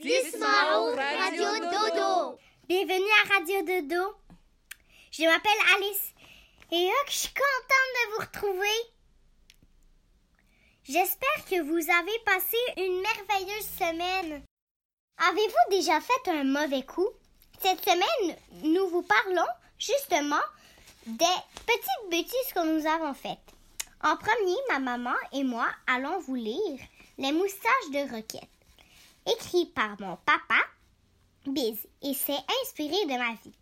Dismao Radio Dodo. Bienvenue à Radio Dodo. Je m'appelle Alice et hop, je suis contente de vous retrouver. J'espère que vous avez passé une merveilleuse semaine. Avez-vous déjà fait un mauvais coup? Cette semaine, nous vous parlons justement des petites bêtises que nous avons faites. En premier, ma maman et moi allons vous lire Les moustaches de Roquette, écrit par mon papa, Biz, et c'est inspiré de ma vie.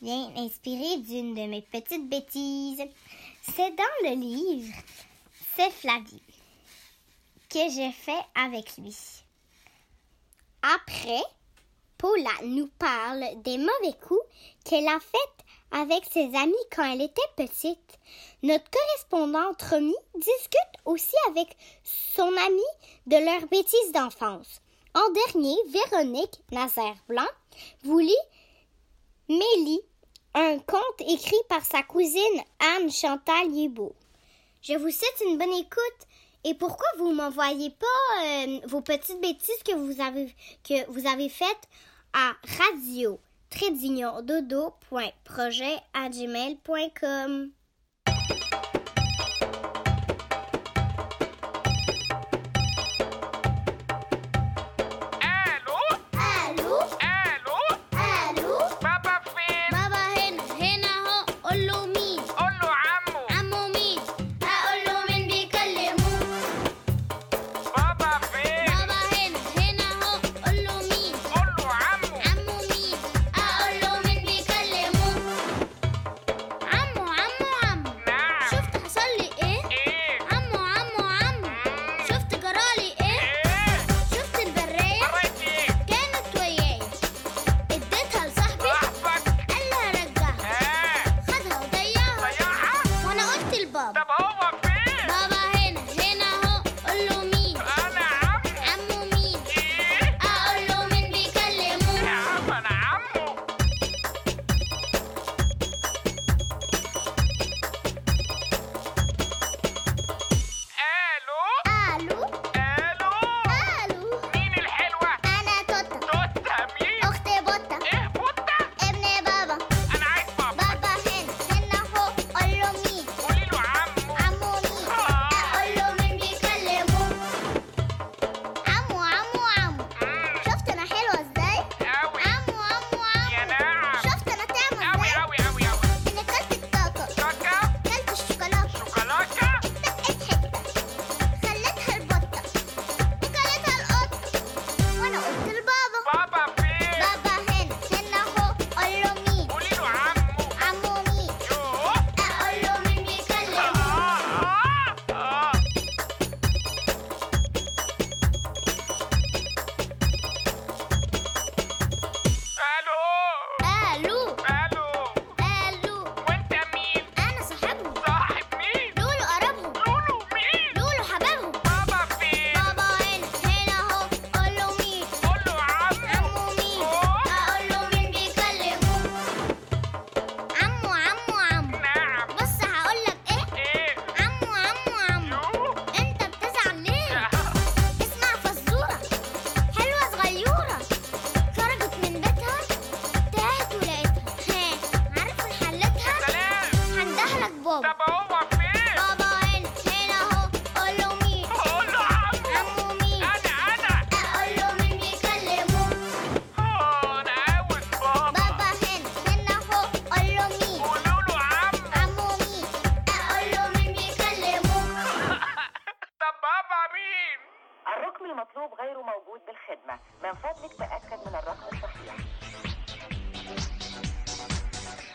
Bien inspiré d'une de mes petites bêtises. C'est dans le livre C'est Flavie que j'ai fait avec lui. Après, Paula nous parle des mauvais coups qu'elle a faits avec ses amis quand elle était petite. Notre correspondante Romy discute aussi avec son amie de leurs bêtises d'enfance. En dernier, Véronique Nazaire Blanc vous lit Mélie, un conte écrit par sa cousine Anne Chantal Yébeau. Je vous souhaite une bonne écoute. Et pourquoi vous m'envoyez pas euh, vos petites bêtises que vous avez que vous avez faites à radio dodo.projet@gmail.com Allô?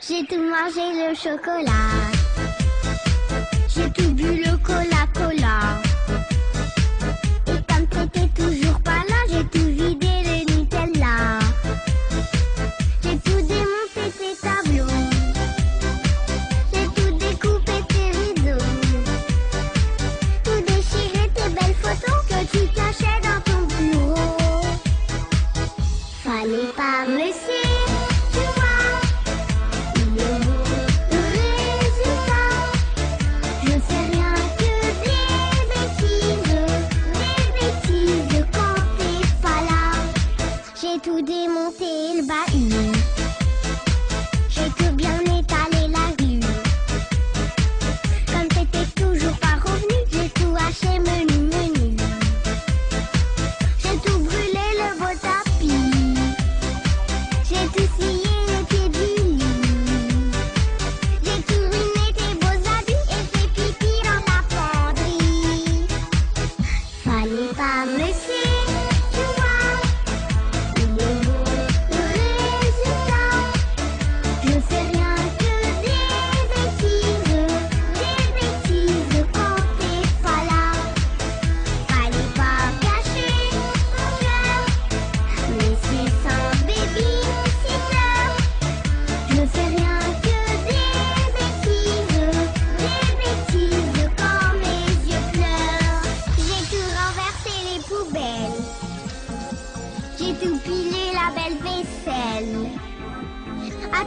J'ai tout mangé le chocolat. J'ai tout bu le cola-cola.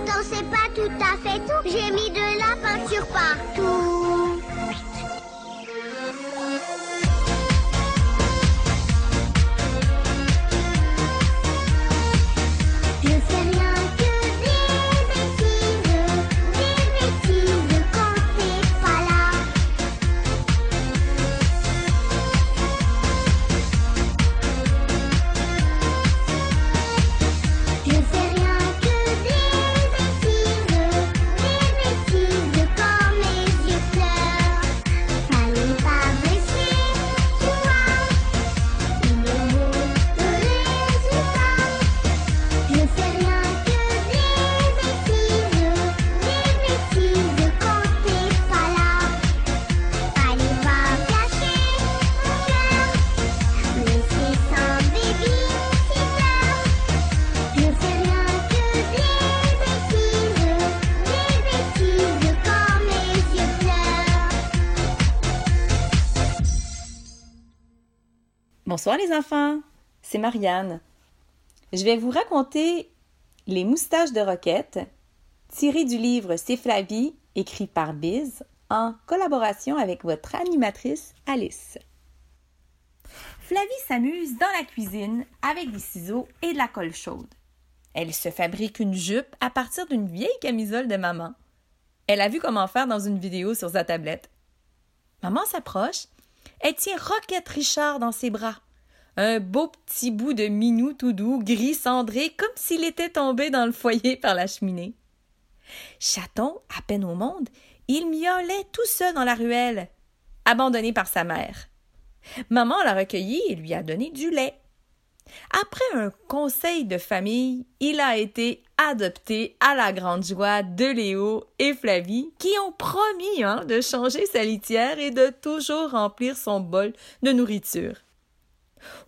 Attends, c'est pas tout à fait tout. J'ai mis de la peinture partout Bonsoir les enfants, c'est Marianne. Je vais vous raconter Les moustaches de Roquette, tiré du livre C'est Flavie, écrit par Biz, en collaboration avec votre animatrice Alice. Flavie s'amuse dans la cuisine avec des ciseaux et de la colle chaude. Elle se fabrique une jupe à partir d'une vieille camisole de maman. Elle a vu comment faire dans une vidéo sur sa tablette. Maman s'approche. Elle tient Roquette Richard dans ses bras. Un beau petit bout de minou tout doux, gris cendré, comme s'il était tombé dans le foyer par la cheminée. Chaton, à peine au monde, il miaulait tout seul dans la ruelle, abandonné par sa mère. Maman l'a recueilli et lui a donné du lait. Après un conseil de famille, il a été adopté à la grande joie de Léo et Flavie, qui ont promis hein, de changer sa litière et de toujours remplir son bol de nourriture.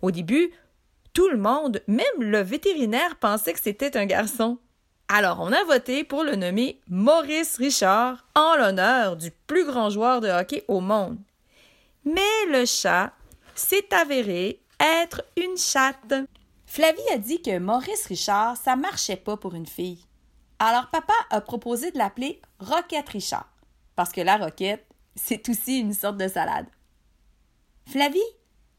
Au début, tout le monde, même le vétérinaire, pensait que c'était un garçon. Alors on a voté pour le nommer Maurice Richard en l'honneur du plus grand joueur de hockey au monde. Mais le chat s'est avéré être une chatte. Flavie a dit que Maurice Richard, ça marchait pas pour une fille. Alors papa a proposé de l'appeler Roquette Richard, parce que la roquette, c'est aussi une sorte de salade. Flavie,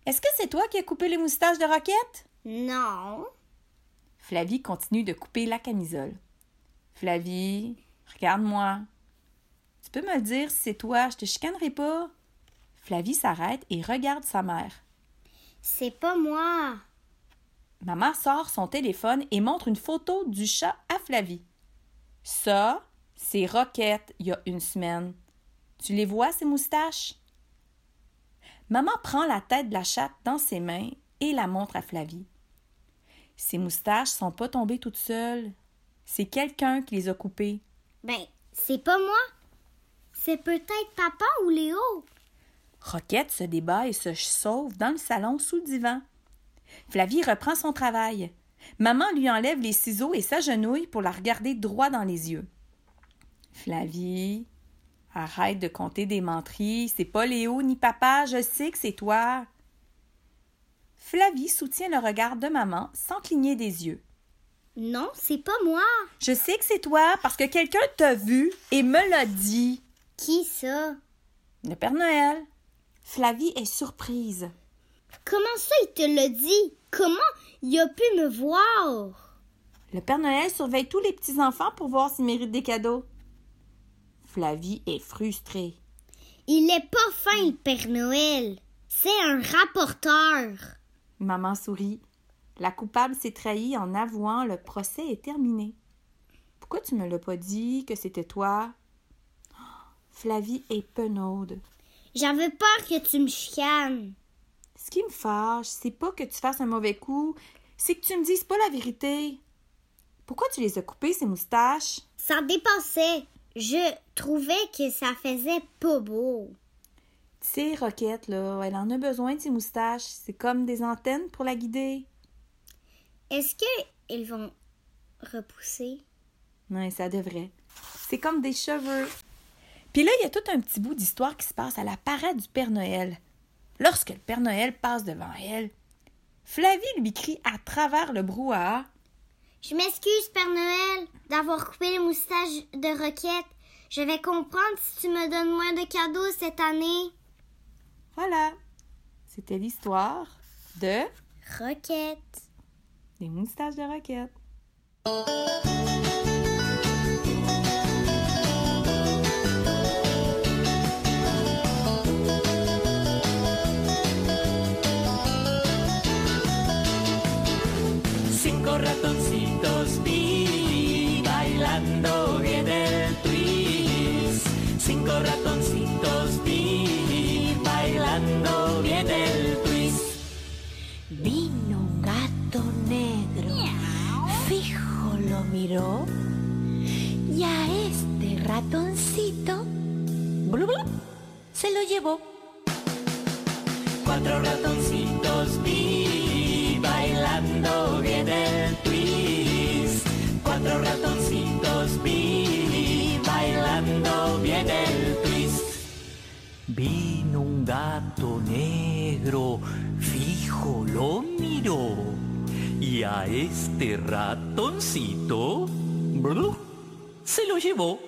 est-ce que c'est toi qui as coupé les moustaches de Roquette? Non. Flavie continue de couper la camisole. Flavie, regarde-moi. Tu peux me le dire si c'est toi, je te chicanerai pas? Flavie s'arrête et regarde sa mère. C'est pas moi. Maman sort son téléphone et montre une photo du chat à Flavie. Ça, c'est Roquette il y a une semaine. Tu les vois, ces moustaches? Maman prend la tête de la chatte dans ses mains et la montre à Flavie. Ces moustaches sont pas tombées toutes seules. C'est quelqu'un qui les a coupées. Ben, c'est pas moi. C'est peut-être papa ou Léo. Roquette se débat et se sauve dans le salon sous le divan. Flavie reprend son travail. Maman lui enlève les ciseaux et s'agenouille pour la regarder droit dans les yeux. Flavie, arrête de compter des menteries. C'est pas Léo ni papa, je sais que c'est toi. Flavie soutient le regard de maman sans cligner des yeux. Non, c'est pas moi. Je sais que c'est toi parce que quelqu'un t'a vu et me l'a dit. Qui ça? Le Père Noël. Flavie est surprise. Comment ça, il te l'a dit? Comment il a pu me voir? Le Père Noël surveille tous les petits-enfants pour voir s'ils méritent des cadeaux. Flavie est frustrée. Il est pas fin, le Père Noël. C'est un rapporteur. Maman sourit. La coupable s'est trahie en avouant le procès est terminé. Pourquoi tu me l'as pas dit que c'était toi? Flavie est penaude. J'avais peur que tu me chicanes. Ce qui me fâche, c'est pas que tu fasses un mauvais coup, c'est que tu me dises pas la vérité. Pourquoi tu les as coupées, ces moustaches? Ça dépassait. Je trouvais que ça faisait pas beau. Tu sais, Roquette, là, elle en a besoin de ses moustaches. C'est comme des antennes pour la guider. Est-ce qu'ils vont repousser? Oui, ça devrait. C'est comme des cheveux. Puis là, il y a tout un petit bout d'histoire qui se passe à la parade du Père Noël. Lorsque le Père Noël passe devant elle, Flavie lui crie à travers le brouhaha Je m'excuse, Père Noël, d'avoir coupé les moustaches de Roquette. Je vais comprendre si tu me donnes moins de cadeaux cette année. Voilà. C'était l'histoire de Roquette. Les moustaches de Roquette. Miró y a este ratoncito blu, blu, se lo llevó. Cuatro ratoncitos vi bailando bien el twist. Cuatro ratoncitos vi bailando bien el twist. Vino un gato negro, fijo lo miró. Y a este ratoncito blu, se lo llevó.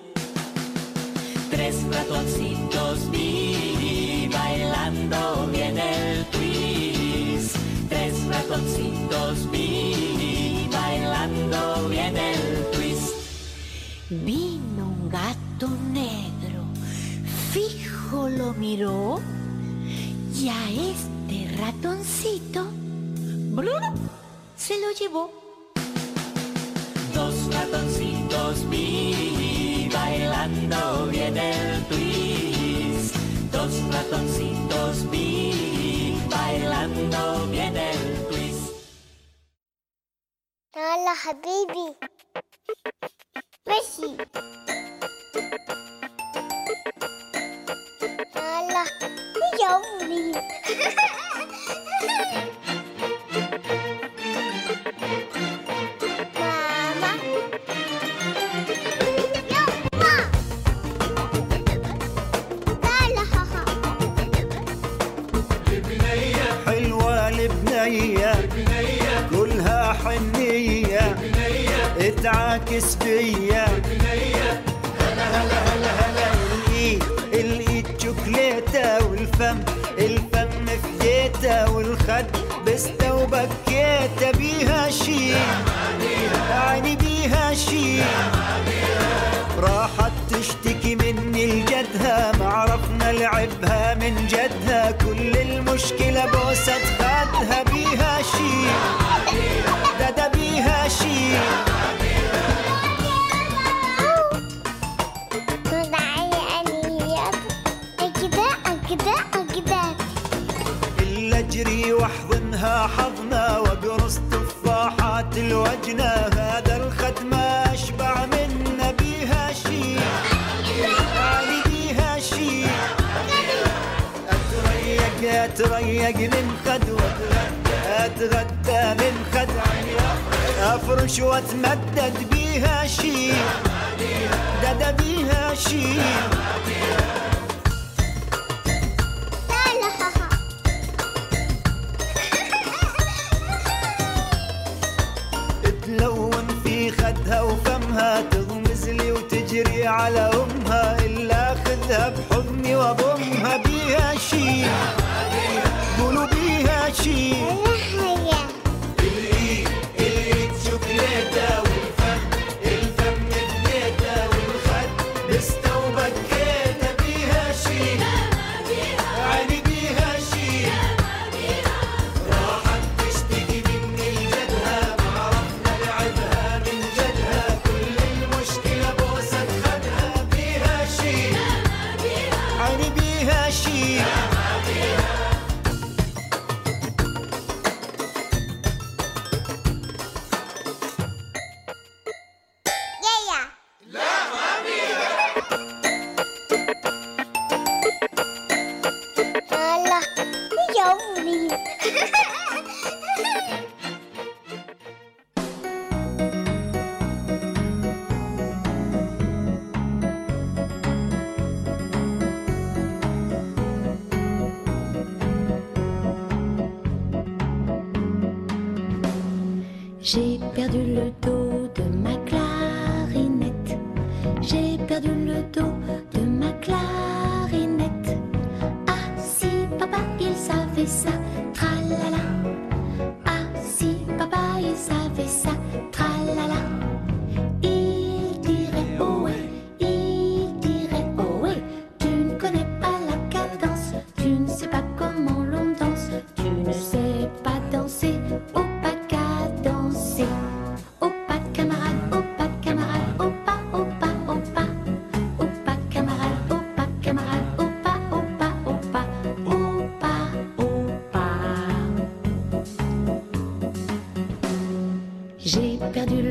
Tres ratoncitos vi bailando bien el twist. Tres ratoncitos vi bailando bien el twist. Vino un gato negro, fijo lo miró y a este ratoncito blu, se lo llevó. Dos ratoncitos vi bailando bien el twist. Dos ratoncitos vi bailando bien el twist. Hola, baby, Messi. Hola, muy aburrido. اتعاكس بيا هلا هلا هلا هلا الايد الايد شوكليتة والفم الفم فديتة والخد بستة وبكيتة بيها شي. عيني بيها شي. راحت تشتكي مني لجدها ما عرفنا لعبها من جدها. كل المشكلة بوسة خدها بيها شي. ده ده بيها شي. منها حظنا وقرص تفاحات الوجنة هذا الختمة أشبع من نبي شي علي بيها شي أتريق أتريق من خد أتغدى من خد أفرش وأتمدد بيها شي دد بيها شي خذها وفمها تغمز لي وتجري على أمها. إلا خذها بحضني واضمها بيها شي قولوا بيها شي.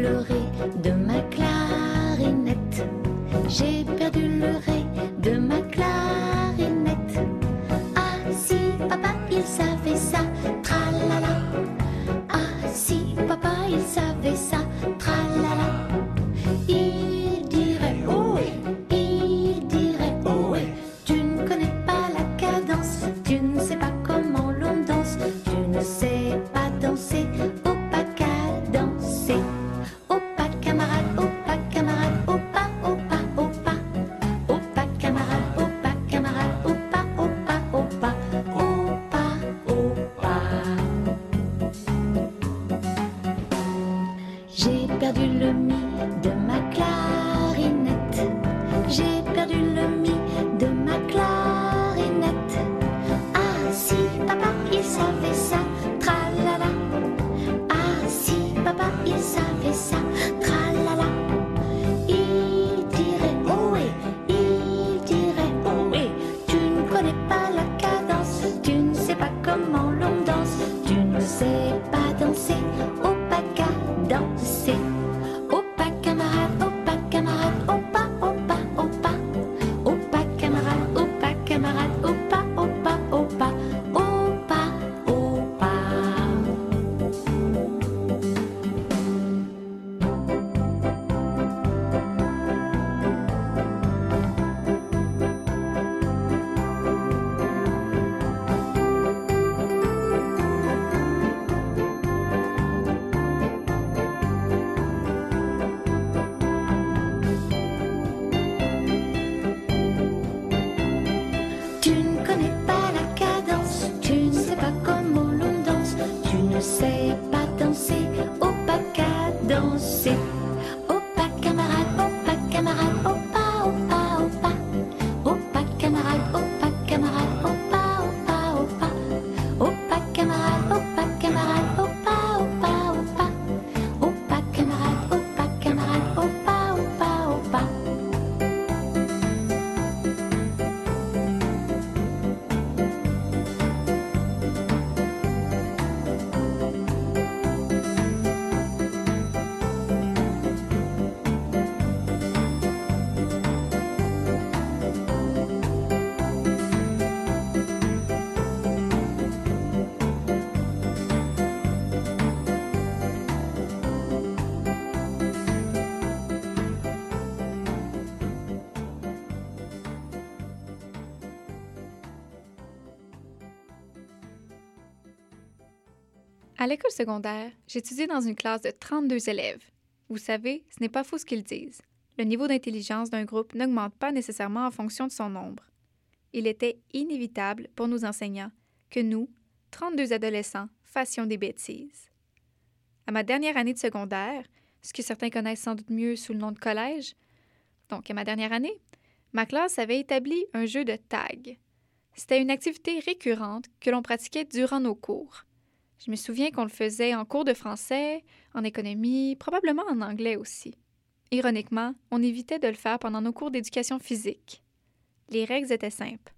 pleurer. au PACA danser. À l'école secondaire, j'étudiais dans une classe de 32 élèves. Vous savez, ce n'est pas faux ce qu'ils disent. Le niveau d'intelligence d'un groupe n'augmente pas nécessairement en fonction de son nombre. Il était inévitable pour nos enseignants que nous, 32 adolescents, fassions des bêtises. À ma dernière année de secondaire, ce que certains connaissent sans doute mieux sous le nom de collège, donc à ma dernière année, ma classe avait établi un jeu de tag. C'était une activité récurrente que l'on pratiquait durant nos cours. Je me souviens qu'on le faisait en cours de français, en économie, probablement en anglais aussi. Ironiquement, on évitait de le faire pendant nos cours d'éducation physique. Les règles étaient simples.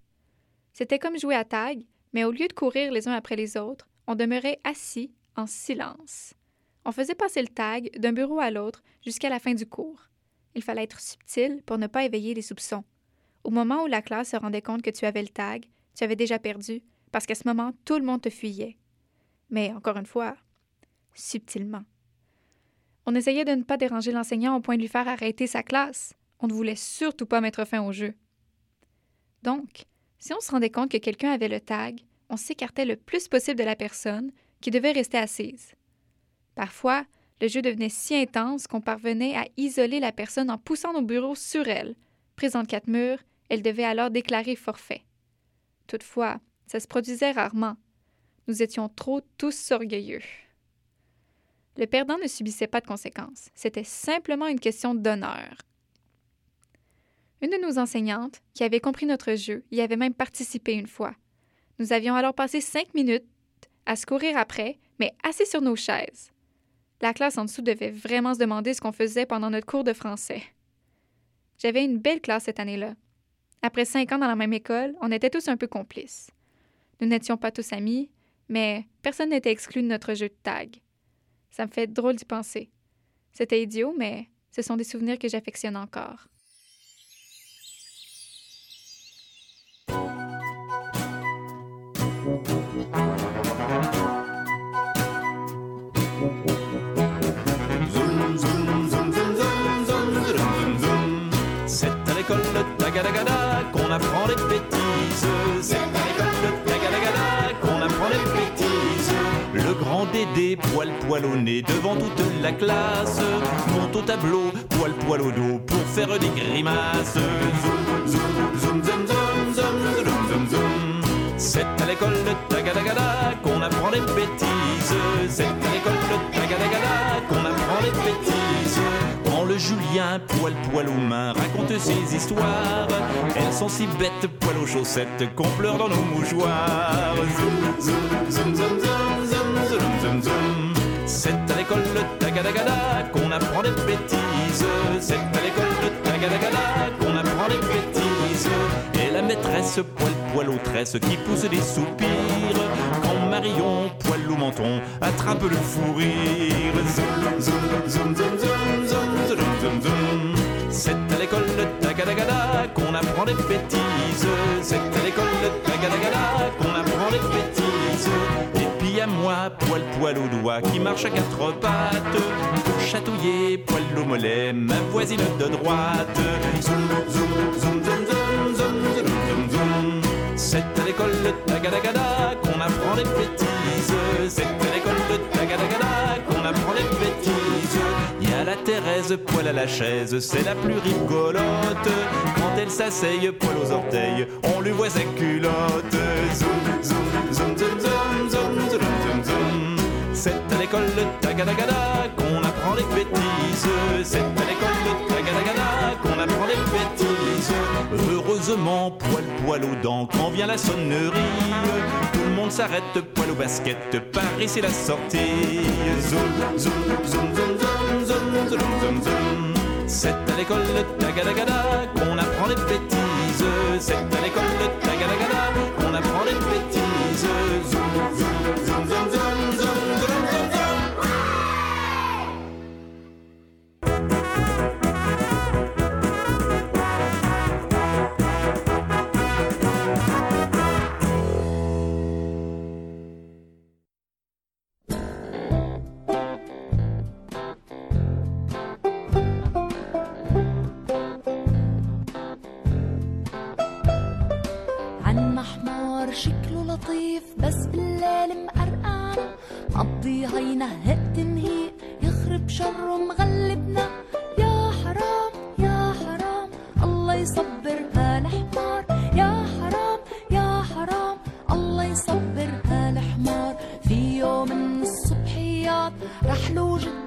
C'était comme jouer à tag, mais au lieu de courir les uns après les autres, on demeurait assis en silence. On faisait passer le tag d'un bureau à l'autre jusqu'à la fin du cours. Il fallait être subtil pour ne pas éveiller les soupçons. Au moment où la classe se rendait compte que tu avais le tag, tu avais déjà perdu, parce qu'à ce moment, tout le monde te fuyait. Mais encore une fois, subtilement. On essayait de ne pas déranger l'enseignant au point de lui faire arrêter sa classe. On ne voulait surtout pas mettre fin au jeu. Donc, si on se rendait compte que quelqu'un avait le tag, on s'écartait le plus possible de la personne qui devait rester assise. Parfois, le jeu devenait si intense qu'on parvenait à isoler la personne en poussant nos bureaux sur elle. Prise entre quatre murs, elle devait alors déclarer forfait. Toutefois, ça se produisait rarement. Nous étions trop tous orgueilleux. Le perdant ne subissait pas de conséquences. C'était simplement une question d'honneur. Une de nos enseignantes, qui avait compris notre jeu, y avait même participé une fois. Nous avions alors passé cinq minutes à se courir après, mais assis sur nos chaises. La classe en dessous devait vraiment se demander ce qu'on faisait pendant notre cours de français. J'avais une belle classe cette année-là. Après cinq ans dans la même école, on était tous un peu complices. Nous n'étions pas tous amis, mais personne n'était exclu de notre jeu de tag. Ça me fait drôle d'y penser. C'était idiot, mais ce sont des souvenirs que j'affectionne encore. C'est à l'école de Tagadagada qu'on apprend les bêtises. Grand Dédé, poil au nez devant toute la classe, monte au tableau, poil poil au dos pour faire des grimaces. Zoom, zoom, zoom, zoom, zoom, zoom, zoom, zoom, zoom. C'est à l'école de Tagadagada qu'on apprend les bêtises. C'est à l'école de Tagadagada qu'on apprend les bêtises. Quand le Julien, poil poil aux mains, raconte ses histoires, elles sont si bêtes, poil aux chaussettes, qu'on pleure dans nos mouchoirs. Zoom, zoom, zoom, zoom, zoom, zoom, c'est à l'école de Tagadagada qu'on apprend des bêtises. C'est à l'école de Tagadagada qu'on apprend des bêtises. Et la maîtresse poil poil aux tresses qui pousse des soupirs. Quand Marion poil au menton attrape le fou rire. Zoom zoom zoom zoom zoom zoom zoom zoom C'est à l'école de Tagadagada qu'on apprend des bêtises. C'est à l'école de Tagadagada qu'on poil poil aux doigts, qui marche à quatre pattes, pour chatouiller poil au mollet, ma voisine de droite. Zoom, zoom, zoom, zoom, zoom, zoom, zoom, zoom, C'est à l'école de Tagadagada qu'on apprend les bêtises. C'est à l'école de Tagadagada qu'on apprend les bêtises. Y a la Thérèse, poil à la chaise, c'est la plus rigolote. Quand elle s'asseye, poil aux orteils, on lui voit sa culotte. zoom, zoom, zoom, zoom, zoom, zoom. zoom. C'est à l'école de Tagadagada qu'on apprend les bêtises. C'est à l'école de Tagadagada qu'on apprend les bêtises. Heureusement, poil poil aux dents, quand vient la sonnerie, tout le monde s'arrête, poil au basket, par ici la sortie. Zoom, zoom, zoom, zoom, zoom, zoom, zoom, zoom, zoom. C'est à l'école de Tagadagada qu'on apprend les bêtises. C'est à l'école de Tagadagada qu'on apprend les bêtises. Zoom, zoom, zoom, zoom. يصبرها الحمار في يوم من الصبحيات رحلوا جدا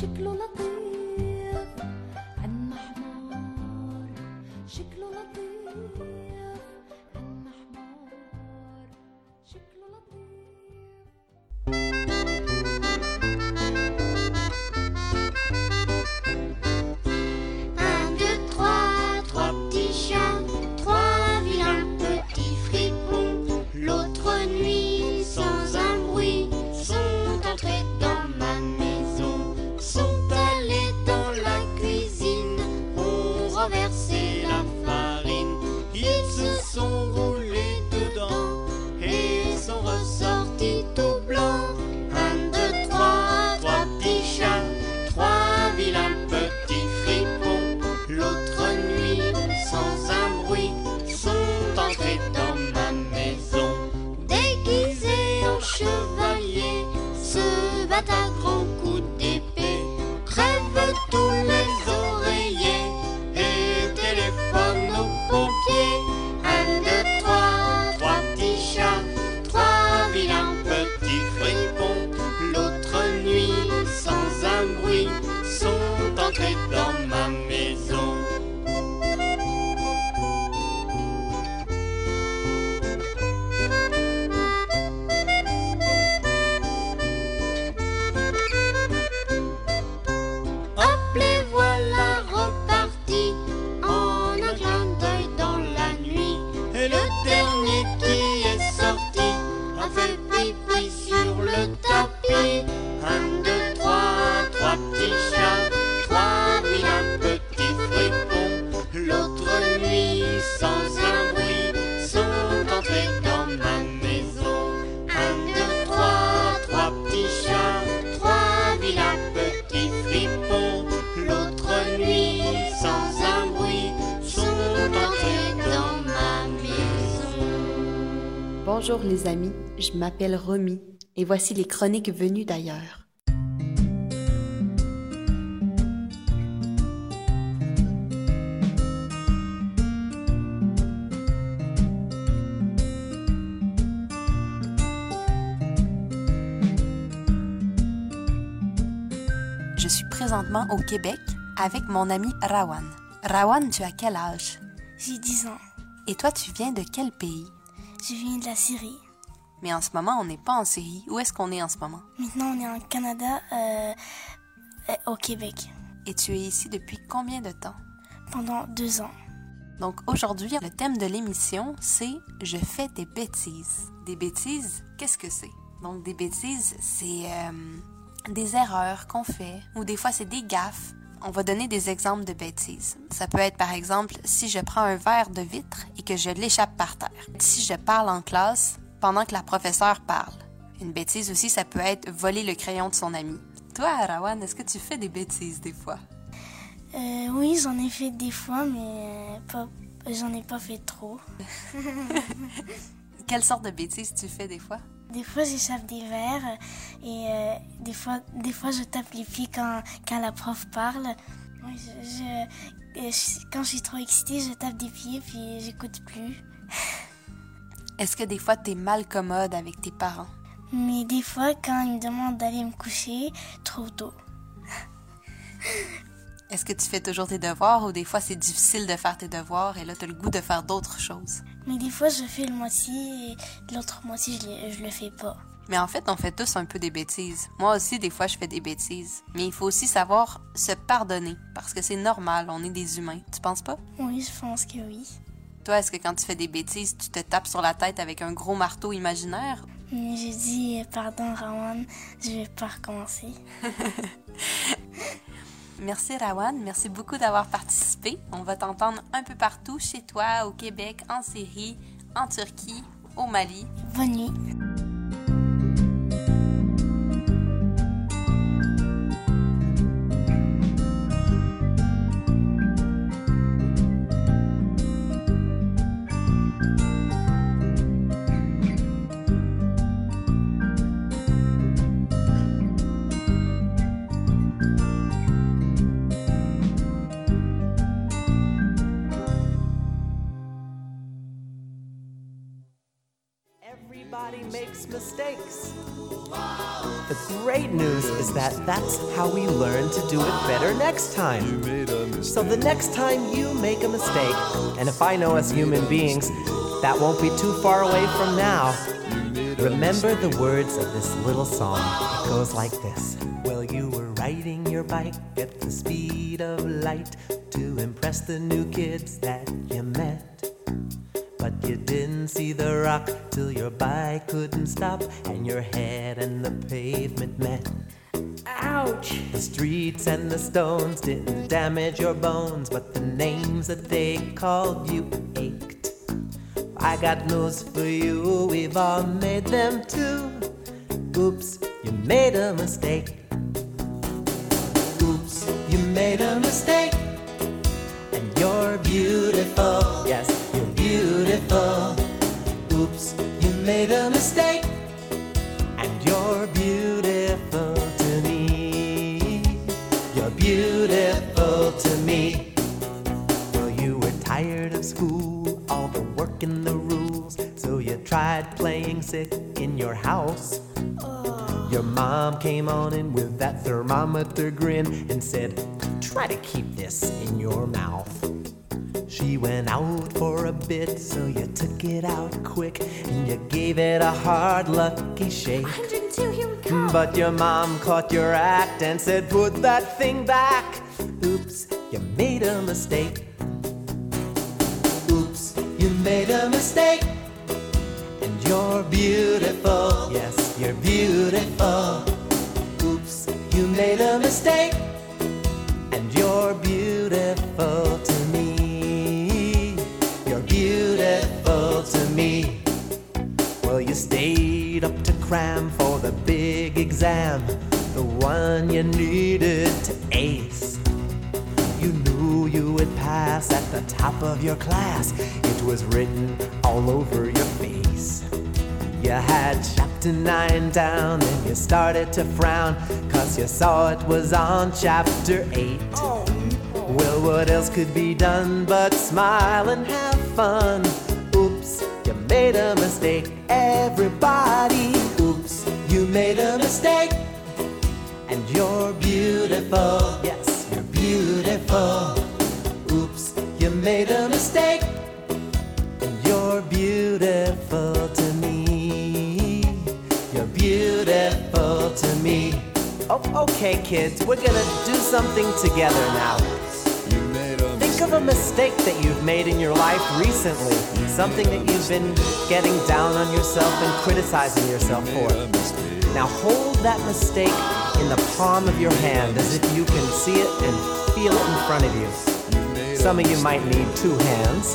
Şıklona kıyım Bonjour les amis, je m'appelle Romy et voici les chroniques venues d'ailleurs. Je suis présentement au Québec avec mon ami Rawan. Rawan, tu as quel âge? J'ai 10 ans. Et toi, tu viens de quel pays? Je viens de la Syrie. Mais en ce moment, on n'est pas en Syrie. Où est-ce qu'on est en ce moment? Maintenant, on est en Canada, euh, euh, au Québec, Et tu es ici depuis combien de temps? Pendant deux ans. Donc aujourd'hui, le thème de l'émission, c'est Je fais des bêtises. Des bêtises, qu'est-ce que c'est? Donc des bêtises, c'est euh, des erreurs qu'on fait ou des fois c'est des gaffes. On va donner des exemples de bêtises. Ça peut être par exemple si je prends un verre de vitre et que je l'échappe par terre. Si je parle en classe pendant que la professeure parle. Une bêtise aussi, ça peut être voler le crayon de son ami. Toi, Arawan, est-ce que tu fais des bêtises des fois? Euh, oui, j'en ai fait des fois, mais euh, pas, j'en ai pas fait trop. Quelle sorte de bêtises tu fais des fois? Des fois j'échappe des verres et euh, des, fois, des fois je tape les pieds quand, quand la prof parle. Ouais, je- je- euh, je- quand je suis trop excitée, je tape des pieds puis j'écoute plus. Est-ce que des fois t'es mal commode avec tes parents? Mais des fois, quand ils me demandent d'aller me coucher, trop tôt. Est-ce que tu fais toujours tes devoirs ou des fois c'est difficile de faire tes devoirs et là t'as le goût de faire d'autres choses? Mais des fois, je fais le moitié et l'autre moitié, je, le- je le fais pas. Mais en fait, on fait tous un peu des bêtises. Moi aussi, des fois, je fais des bêtises. Mais il faut aussi savoir se pardonner parce que c'est normal, on est des humains. Tu penses pas? Oui, je pense que oui. Toi, est-ce que quand tu fais des bêtises, tu te tapes sur la tête avec un gros marteau imaginaire? Je dis euh, pardon, Rawan, je vais pas recommencer. Merci Rawan, merci beaucoup d'avoir participé. On va t'entendre un peu partout chez toi, au Québec, en Syrie, en Turquie, au Mali. Bonne nuit. Mistakes. The great news is that that's how we learn to do it better next time. So the next time you make a mistake, and if I know as human beings, that won't be too far away from now, remember the words of this little song. It goes like this. Well, you were riding your bike at the speed of light to impress the new kids that you met. But you didn't see the rock till your bike couldn't stop and your head and the pavement met. Ouch! The streets and the stones didn't damage your bones, but the names that they called you ached. I got news for you, we've all made them too. Oops, you made a mistake. Oops, you made a mistake. And you're beautiful, yes, beautiful. Oops, you made a mistake. And you're beautiful to me. You're beautiful to me. Well, you were tired of school, all the work and the rules. So you tried playing sick in your house. Your mom came on in with that thermometer grin and said, Try to keep this in your mouth. She went out for a bit, so you took it out quick and you gave it a hard, lucky shake. 102, here we go. But your mom caught your act and said, Put that thing back. Oops, you made a mistake. Oops, you made a mistake. And you're beautiful. Yes, you're beautiful. Oops, you made a mistake. And you're beautiful to you stayed up to cram for the big exam, the one you needed to ace. You knew you would pass at the top of your class. It was written all over your face. You had chapter 9 down and you started to frown cause you saw it was on chapter 8. Well, what else could be done but smile and have fun? Made a mistake, everybody. Oops, you made a mistake. And you're beautiful, yes, you're beautiful. Oops, you made a mistake. And you're beautiful to me. You're beautiful to me. Oh, okay, kids, we're gonna do something together now. Think of a mistake that you've made in your life recently. Something that you've been getting down on yourself and criticizing yourself for. Now hold that mistake in the palm of your hand as if you can see it and feel it in front of you. Some of you might need two hands.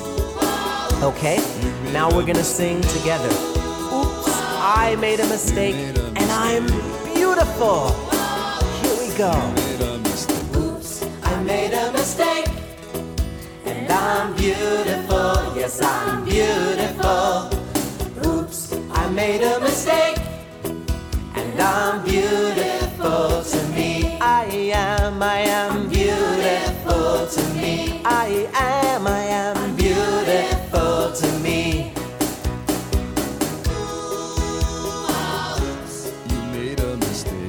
Okay, now we're gonna sing together. Oops, I made a mistake and I'm beautiful. Here we go. I'm beautiful. Yes, I'm beautiful. Oops, I made a mistake and I'm beautiful to me. I am, I am beautiful to me. I am, I am beautiful to me.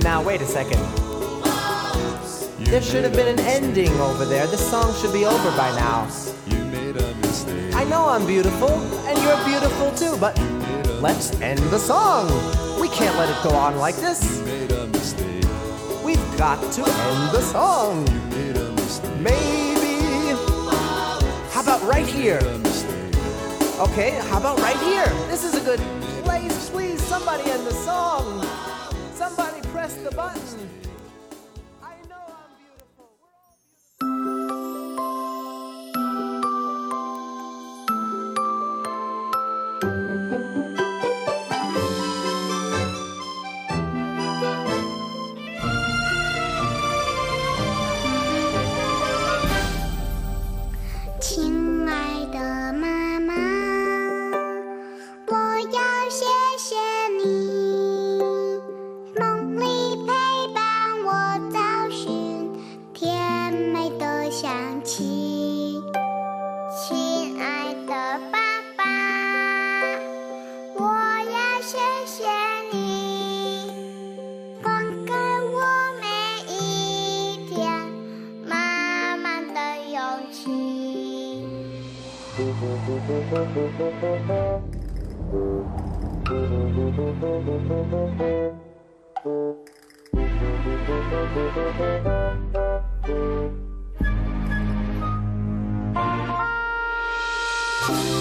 Now, wait a second. There should have been an ending over there. This song should be over by now. Know I'm beautiful, and you're beautiful too, but let's end the song. We can't let it go on like this. We've got to end the song. Maybe. How about right here? Okay, how about right here? This is a good place. Please, somebody end the song. Somebody press the button. oh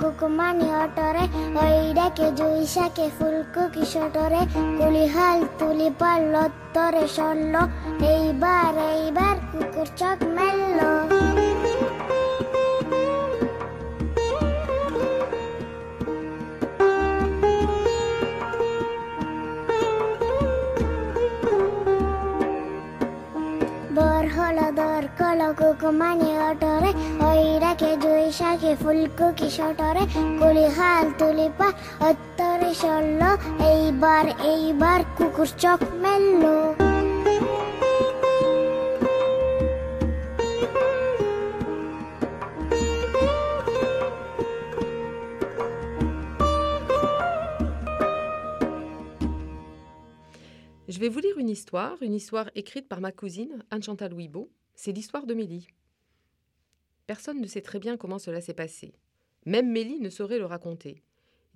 কুকুমানি অটরে, ওই ডাকে জুই শাকে, ফুলকু কিশোটরে কুলিহাল তুলি পাল লত্তরে সরল। এইবার এইবার কুকুর চক কলকুকুমানি অটরে ওইডাকে জুইশাকে ফুলকু কিশটরে কুলিহাল তুলি পা অত্তরে সরল এইবার এইবার কুকুর চক মেলল Je vais vous lire une histoire, une histoire écrite par ma cousine Anne-Chantal Louibeau. c'est l'histoire de Mélie. Personne ne sait très bien comment cela s'est passé. Même Mélie ne saurait le raconter.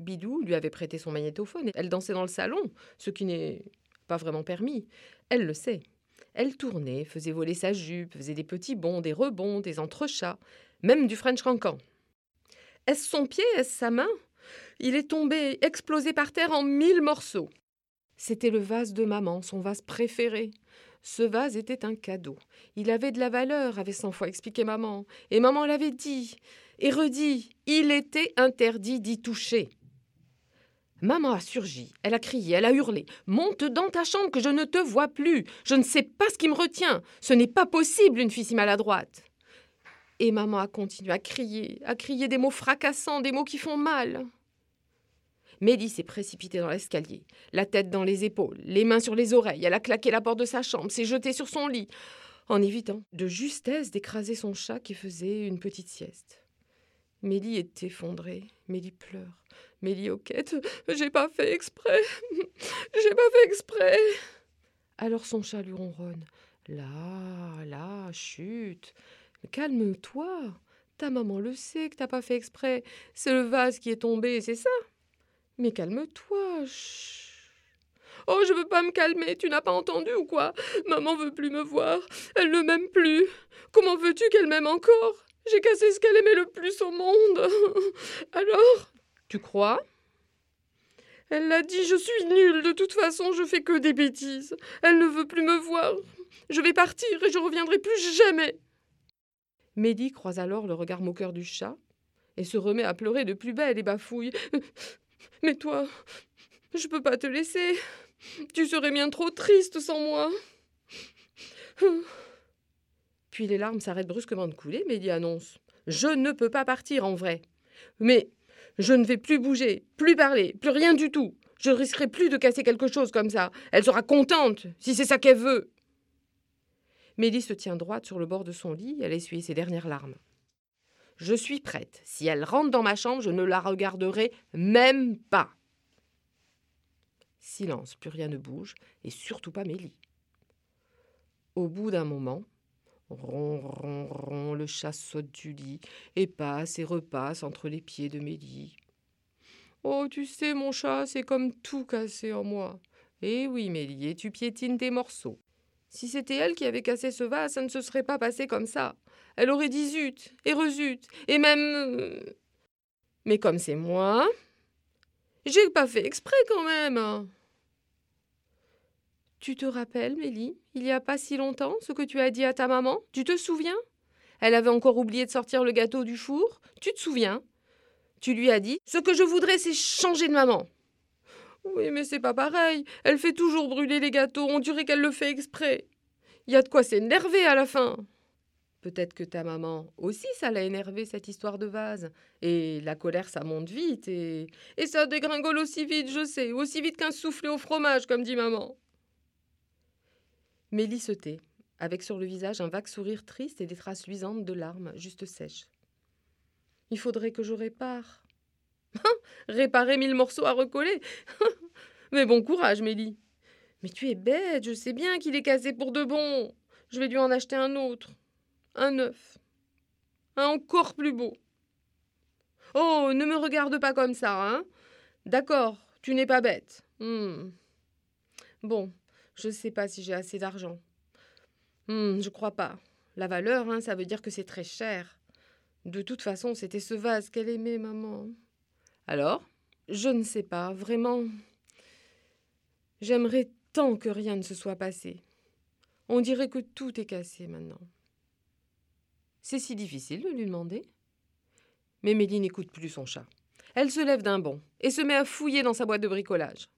Bidou lui avait prêté son magnétophone et elle dansait dans le salon, ce qui n'est pas vraiment permis. Elle le sait. Elle tournait, faisait voler sa jupe, faisait des petits bonds, des rebonds, des entrechats, même du French cancan. Est-ce son pied? Est-ce sa main? Il est tombé, explosé par terre en mille morceaux. C'était le vase de maman, son vase préféré. Ce vase était un cadeau. Il avait de la valeur, avait cent fois expliqué maman. Et maman l'avait dit et redit. Il était interdit d'y toucher. Maman a surgi, elle a crié, elle a hurlé. Monte dans ta chambre que je ne te vois plus. Je ne sais pas ce qui me retient. Ce n'est pas possible, une fille si maladroite. Et maman a continué à crier, à crier des mots fracassants, des mots qui font mal. Mélie s'est précipitée dans l'escalier, la tête dans les épaules, les mains sur les oreilles. Elle a claqué la porte de sa chambre, s'est jetée sur son lit, en évitant de justesse d'écraser son chat qui faisait une petite sieste. Mélie est effondrée. Mélie pleure. Mélie hoquette. J'ai pas fait exprès. J'ai pas fait exprès. Alors son chat lui ronronne. Là, là, chut. Calme-toi. Ta maman le sait que t'as pas fait exprès. C'est le vase qui est tombé, c'est ça? Mais calme-toi. Oh, je veux pas me calmer. Tu n'as pas entendu ou quoi? Maman veut plus me voir. Elle ne m'aime plus. Comment veux-tu qu'elle m'aime encore? J'ai cassé ce qu'elle aimait le plus au monde. Alors, tu crois? Elle l'a dit, je suis nulle. De toute façon, je fais que des bêtises. Elle ne veut plus me voir. Je vais partir et je reviendrai plus jamais. Mélie croise alors le regard moqueur du chat et se remet à pleurer de plus belle et bafouille. Mais toi, je peux pas te laisser. Tu serais bien trop triste sans moi. Puis les larmes s'arrêtent brusquement de couler, Mélie annonce Je ne peux pas partir en vrai. Mais je ne vais plus bouger, plus parler, plus rien du tout. Je ne risquerai plus de casser quelque chose comme ça. Elle sera contente, si c'est ça qu'elle veut. Mélie se tient droite sur le bord de son lit, elle essuie ses dernières larmes. Je suis prête. Si elle rentre dans ma chambre, je ne la regarderai même pas. Silence, plus rien ne bouge, et surtout pas Mélie. Au bout d'un moment, ron, ron, ron, le chat saute du lit et passe et repasse entre les pieds de Mélie. Oh, tu sais, mon chat, c'est comme tout cassé en moi. Eh oui, Mélie, tu piétines tes morceaux. Si c'était elle qui avait cassé ce vase, ça ne se serait pas passé comme ça. Elle aurait dit zut et rezut, et même. euh, Mais comme c'est moi, j'ai pas fait exprès quand même. Tu te rappelles, Mélie, il y a pas si longtemps, ce que tu as dit à ta maman? Tu te souviens? Elle avait encore oublié de sortir le gâteau du four. Tu te souviens? Tu lui as dit Ce que je voudrais, c'est changer de maman. Oui, mais c'est pas pareil. Elle fait toujours brûler les gâteaux. On dirait qu'elle le fait exprès. Il y a de quoi s'énerver à la fin. Peut-être que ta maman aussi, ça l'a énervé, cette histoire de vase. Et la colère, ça monte vite. Et, et ça dégringole aussi vite, je sais. Aussi vite qu'un soufflé au fromage, comme dit maman. Mélie se tait, avec sur le visage un vague sourire triste et des traces luisantes de larmes, juste sèches. Il faudrait que je répare. Réparer mille morceaux à recoller Mais bon courage, Mélie. Mais tu es bête, je sais bien qu'il est cassé pour de bon. Je vais lui en acheter un autre. Un neuf. Un encore plus beau. Oh, ne me regarde pas comme ça, hein D'accord, tu n'es pas bête. Hmm. Bon, je ne sais pas si j'ai assez d'argent. Hmm, je crois pas. La valeur, hein, ça veut dire que c'est très cher. De toute façon, c'était ce vase qu'elle aimait, maman. Alors, je ne sais pas, vraiment. J'aimerais tant que rien ne se soit passé. On dirait que tout est cassé maintenant. C'est si difficile de lui demander. Mais Mélie n'écoute plus son chat. Elle se lève d'un bond et se met à fouiller dans sa boîte de bricolage.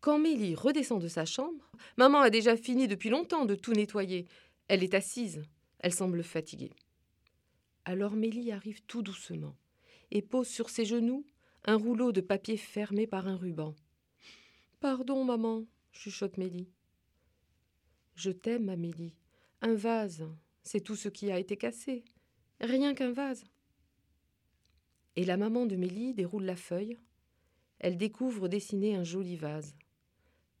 Quand Mélie redescend de sa chambre, maman a déjà fini depuis longtemps de tout nettoyer. Elle est assise. Elle semble fatiguée. Alors Mélie arrive tout doucement et pose sur ses genoux un rouleau de papier fermé par un ruban. Pardon, maman, chuchote Mélie. Je t'aime, Amélie. Un vase, c'est tout ce qui a été cassé. Rien qu'un vase. Et la maman de Mélie déroule la feuille. Elle découvre dessiner un joli vase.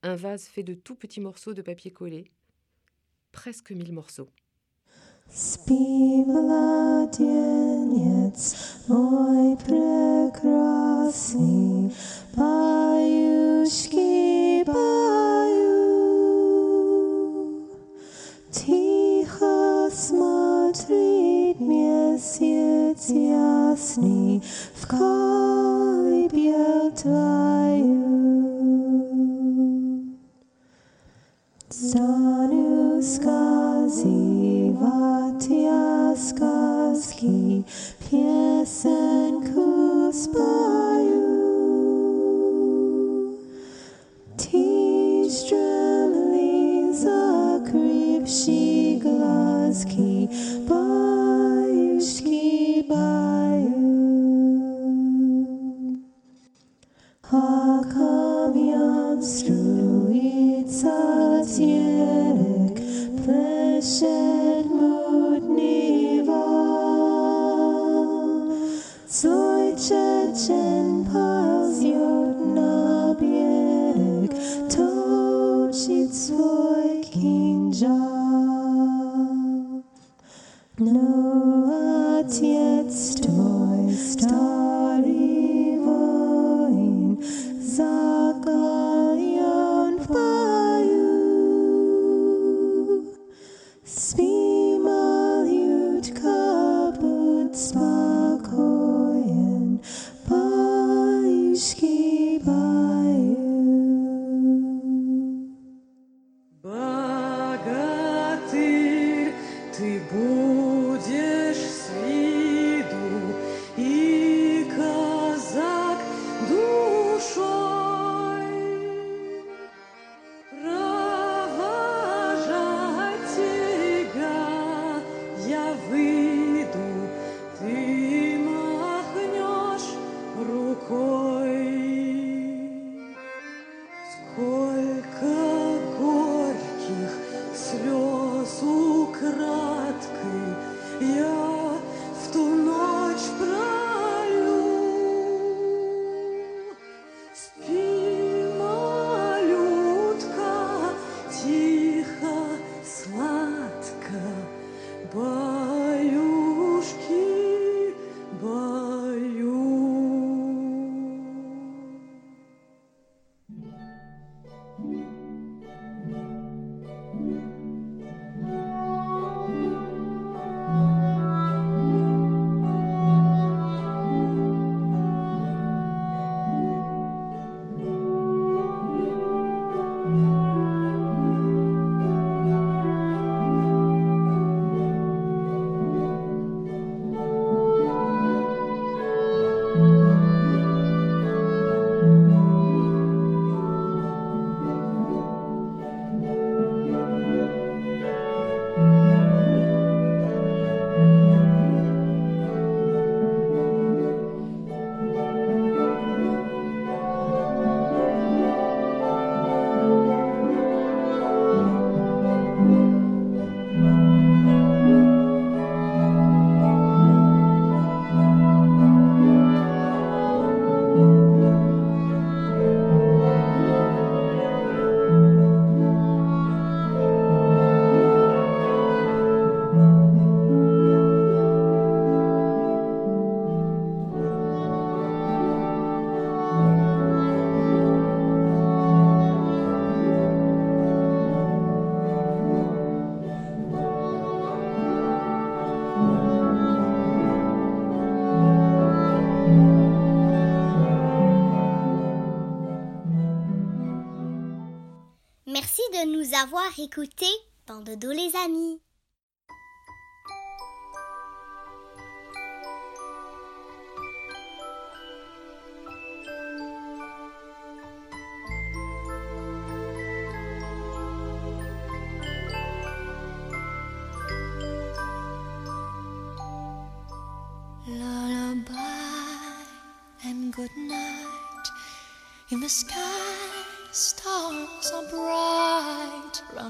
Un vase fait de tout petits morceaux de papier collé. Presque mille morceaux. Спи, младенец мой прекрасный, баюшки, баю. Тихо смотрит месяц ясный в колыбель твою. Стану сказывать я Kwiatkowski piosenku spaju. Tiż drzemli zakrypsi glaski, How baju. A kamiam struica tierek plesze job. No, Art jetzt Bon Dodo les amis.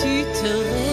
tu te.